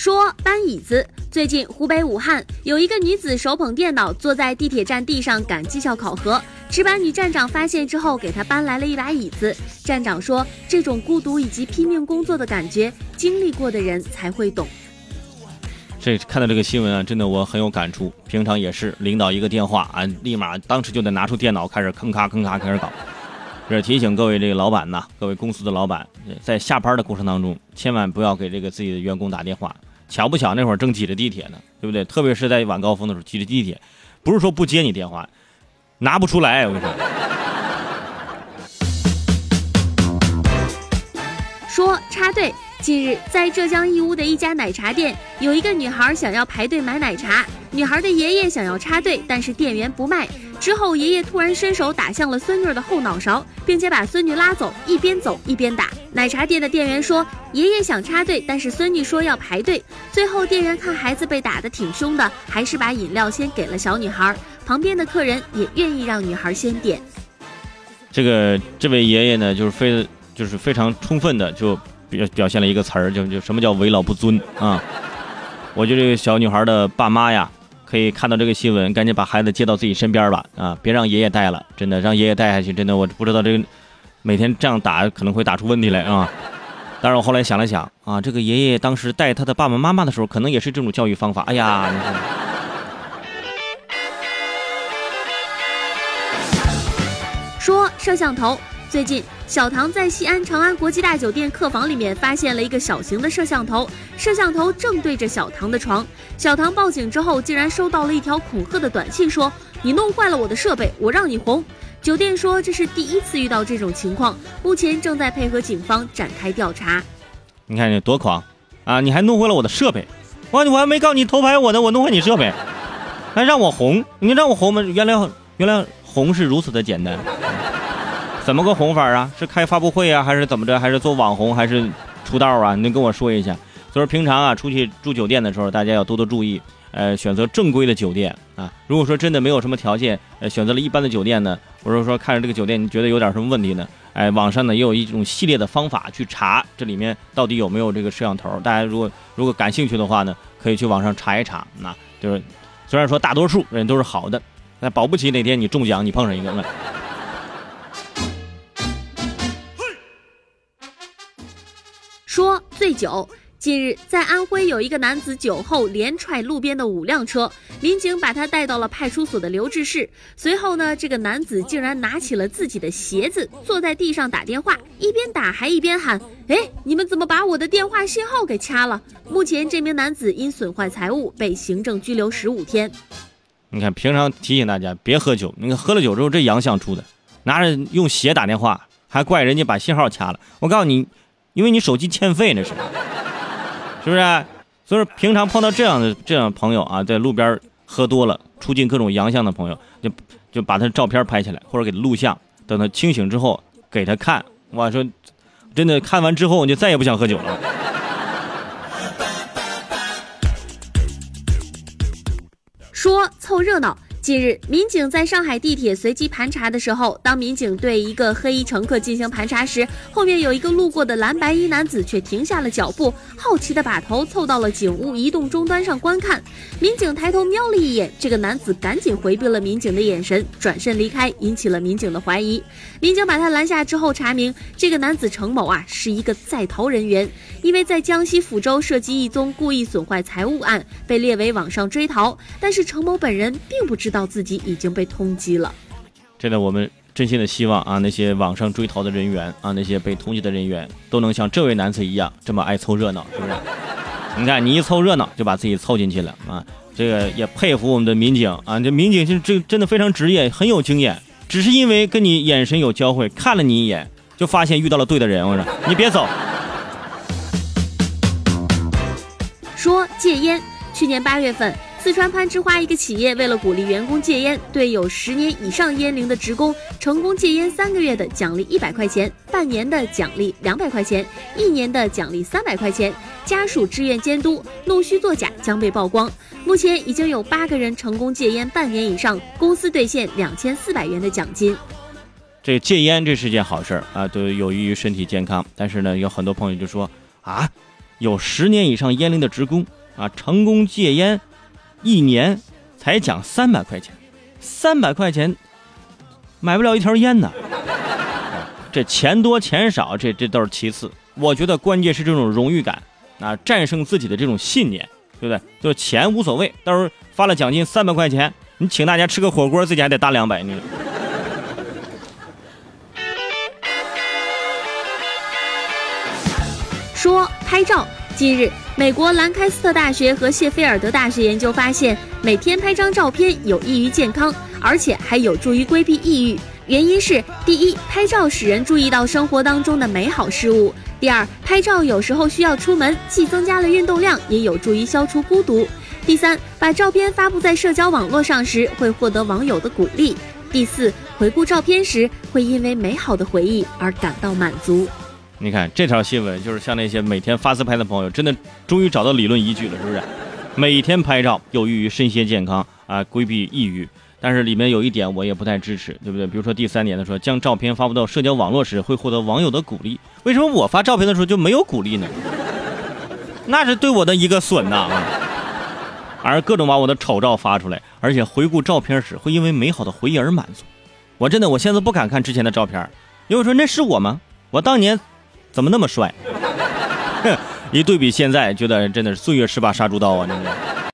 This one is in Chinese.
说搬椅子。最近，湖北武汉有一个女子手捧电脑坐在地铁站地上赶绩效考核，值班女站长发现之后，给她搬来了一把椅子。站长说：“这种孤独以及拼命工作的感觉，经历过的人才会懂。”这看到这个新闻啊，真的我很有感触。平常也是，领导一个电话啊，立马当时就得拿出电脑开始吭咔吭咔开始搞。这提醒各位这个老板呐，各位公司的老板，在下班的过程当中，千万不要给这个自己的员工打电话。巧不巧那会儿正挤着地铁呢，对不对？特别是在晚高峰的时候挤着地铁，不是说不接你电话，拿不出来。我跟你说，说插队。近日，在浙江义乌的一家奶茶店，有一个女孩想要排队买奶茶，女孩的爷爷想要插队，但是店员不卖。之后，爷爷突然伸手打向了孙女的后脑勺，并且把孙女拉走，一边走一边打。奶茶店的店员说，爷爷想插队，但是孙女说要排队。最后，店员看孩子被打得挺凶的，还是把饮料先给了小女孩。旁边的客人也愿意让女孩先点。这个这位爷爷呢，就是非就是非常充分的就。表表现了一个词儿，就就什么叫为老不尊啊！我觉得这个小女孩的爸妈呀，可以看到这个新闻，赶紧把孩子接到自己身边吧啊！别让爷爷带了，真的让爷爷带下去，真的我不知道这个每天这样打可能会打出问题来啊！但是我后来想了想啊，这个爷爷当时带他的爸爸妈妈的时候，可能也是这种教育方法。哎呀，说摄像头。最近，小唐在西安长安国际大酒店客房里面发现了一个小型的摄像头，摄像头正对着小唐的床。小唐报警之后，竟然收到了一条恐吓的短信，说：“你弄坏了我的设备，我让你红。”酒店说这是第一次遇到这种情况，目前正在配合警方展开调查。你看你多狂啊！你还弄坏了我的设备，我我还没告你偷拍我呢，我弄坏你设备，还让我红？你让我红吗？原来原来红是如此的简单。怎么个红法啊？是开发布会啊，还是怎么着？还是做网红，还是出道啊？你跟我说一下。所以说平常啊，出去住酒店的时候，大家要多多注意，呃，选择正规的酒店啊。如果说真的没有什么条件，呃，选择了一般的酒店呢，或者说看着这个酒店你觉得有点什么问题呢？哎，网上呢也有一种系列的方法去查这里面到底有没有这个摄像头。大家如果如果感兴趣的话呢，可以去网上查一查。那就是虽然说大多数人都是好的，那保不齐哪天你中奖，你碰上一个。说醉酒。近日，在安徽有一个男子酒后连踹路边的五辆车，民警把他带到了派出所的留置室。随后呢，这个男子竟然拿起了自己的鞋子，坐在地上打电话，一边打还一边喊：“哎，你们怎么把我的电话信号给掐了？”目前，这名男子因损坏财物被行政拘留十五天。你看，平常提醒大家别喝酒，你看喝了酒之后这洋相出的，拿着用鞋打电话，还怪人家把信号掐了。我告诉你。因为你手机欠费那是，是不是？所以说平常碰到这样的这样朋友啊，在路边喝多了，出尽各种洋相的朋友，就就把他照片拍起来，或者给他录像，等他清醒之后给他看。我说，真的看完之后，你就再也不想喝酒了。说凑热闹。近日，民警在上海地铁随机盘查的时候，当民警对一个黑衣乘客进行盘查时，后面有一个路过的蓝白衣男子却停下了脚步，好奇的把头凑到了警务移动终端上观看。民警抬头瞄了一眼，这个男子赶紧回避了民警的眼神，转身离开，引起了民警的怀疑。民警把他拦下之后，查明这个男子程某啊是一个在逃人员，因为在江西抚州涉及一宗故意损坏财物案，被列为网上追逃。但是程某本人并不知。知道自己已经被通缉了，真的，我们真心的希望啊，那些网上追逃的人员啊，那些被通缉的人员，都能像这位男子一样这么爱凑热闹，是不是？你看，你一凑热闹就把自己凑进去了啊！这个也佩服我们的民警啊，这民警是这真的非常职业，很有经验。只是因为跟你眼神有交汇，看了你一眼，就发现遇到了对的人。我说你别走。说戒烟，去年八月份。四川攀枝花一个企业为了鼓励员工戒烟，对有十年以上烟龄的职工，成功戒烟三个月的奖励一百块钱，半年的奖励两百块钱，一年的奖励三百块钱。家属志愿监督，弄虚作假将被曝光。目前已经有八个人成功戒烟半年以上，公司兑现两千四百元的奖金。这戒烟这是件好事啊，都有益于身体健康。但是呢，有很多朋友就说啊，有十年以上烟龄的职工啊，成功戒烟，一年才奖三百块钱，三百块钱买不了一条烟呢。这钱多钱少，这这都是其次。我觉得关键是这种荣誉感啊，战胜自己的这种信念，对不对？就是钱无所谓，到时候发了奖金三百块钱，你请大家吃个火锅，自己还得搭两百你。说拍照。近日，美国兰开斯特大学和谢菲尔德大学研究发现，每天拍张照片有益于健康，而且还有助于规避抑郁。原因是：第一，拍照使人注意到生活当中的美好事物；第二，拍照有时候需要出门，既增加了运动量，也有助于消除孤独；第三，把照片发布在社交网络上时，会获得网友的鼓励；第四，回顾照片时，会因为美好的回忆而感到满足。你看这条新闻，就是像那些每天发自拍的朋友，真的终于找到理论依据了，是不是？每天拍照有益于身心健康啊，规避抑郁。但是里面有一点我也不太支持，对不对？比如说第三点的说，将照片发布到社交网络时会获得网友的鼓励。为什么我发照片的时候就没有鼓励呢？那是对我的一个损呐！而各种把我的丑照发出来，而且回顾照片时会因为美好的回忆而满足。我真的我现在不敢看之前的照片，因为说那是我吗？我当年。怎么那么帅？一对比现在，觉得真的是岁月是把杀猪刀啊！真的。